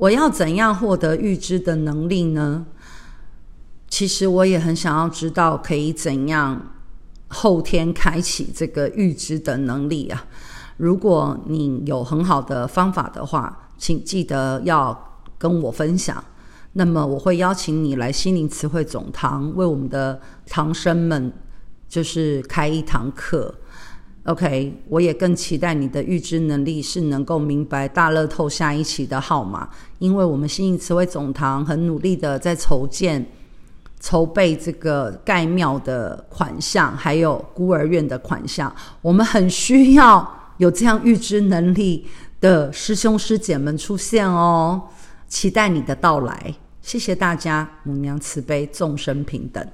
我要怎样获得预知的能力呢？其实我也很想要知道，可以怎样后天开启这个预知的能力啊！如果你有很好的方法的话，请记得要跟我分享。那么我会邀请你来心灵词汇总堂，为我们的唐生们就是开一堂课。OK，我也更期待你的预知能力是能够明白大乐透下一期的号码，因为我们心灵词汇总堂很努力的在筹建、筹备这个盖庙的款项，还有孤儿院的款项，我们很需要有这样预知能力的师兄师姐们出现哦。期待你的到来，谢谢大家，母娘慈悲，众生平等。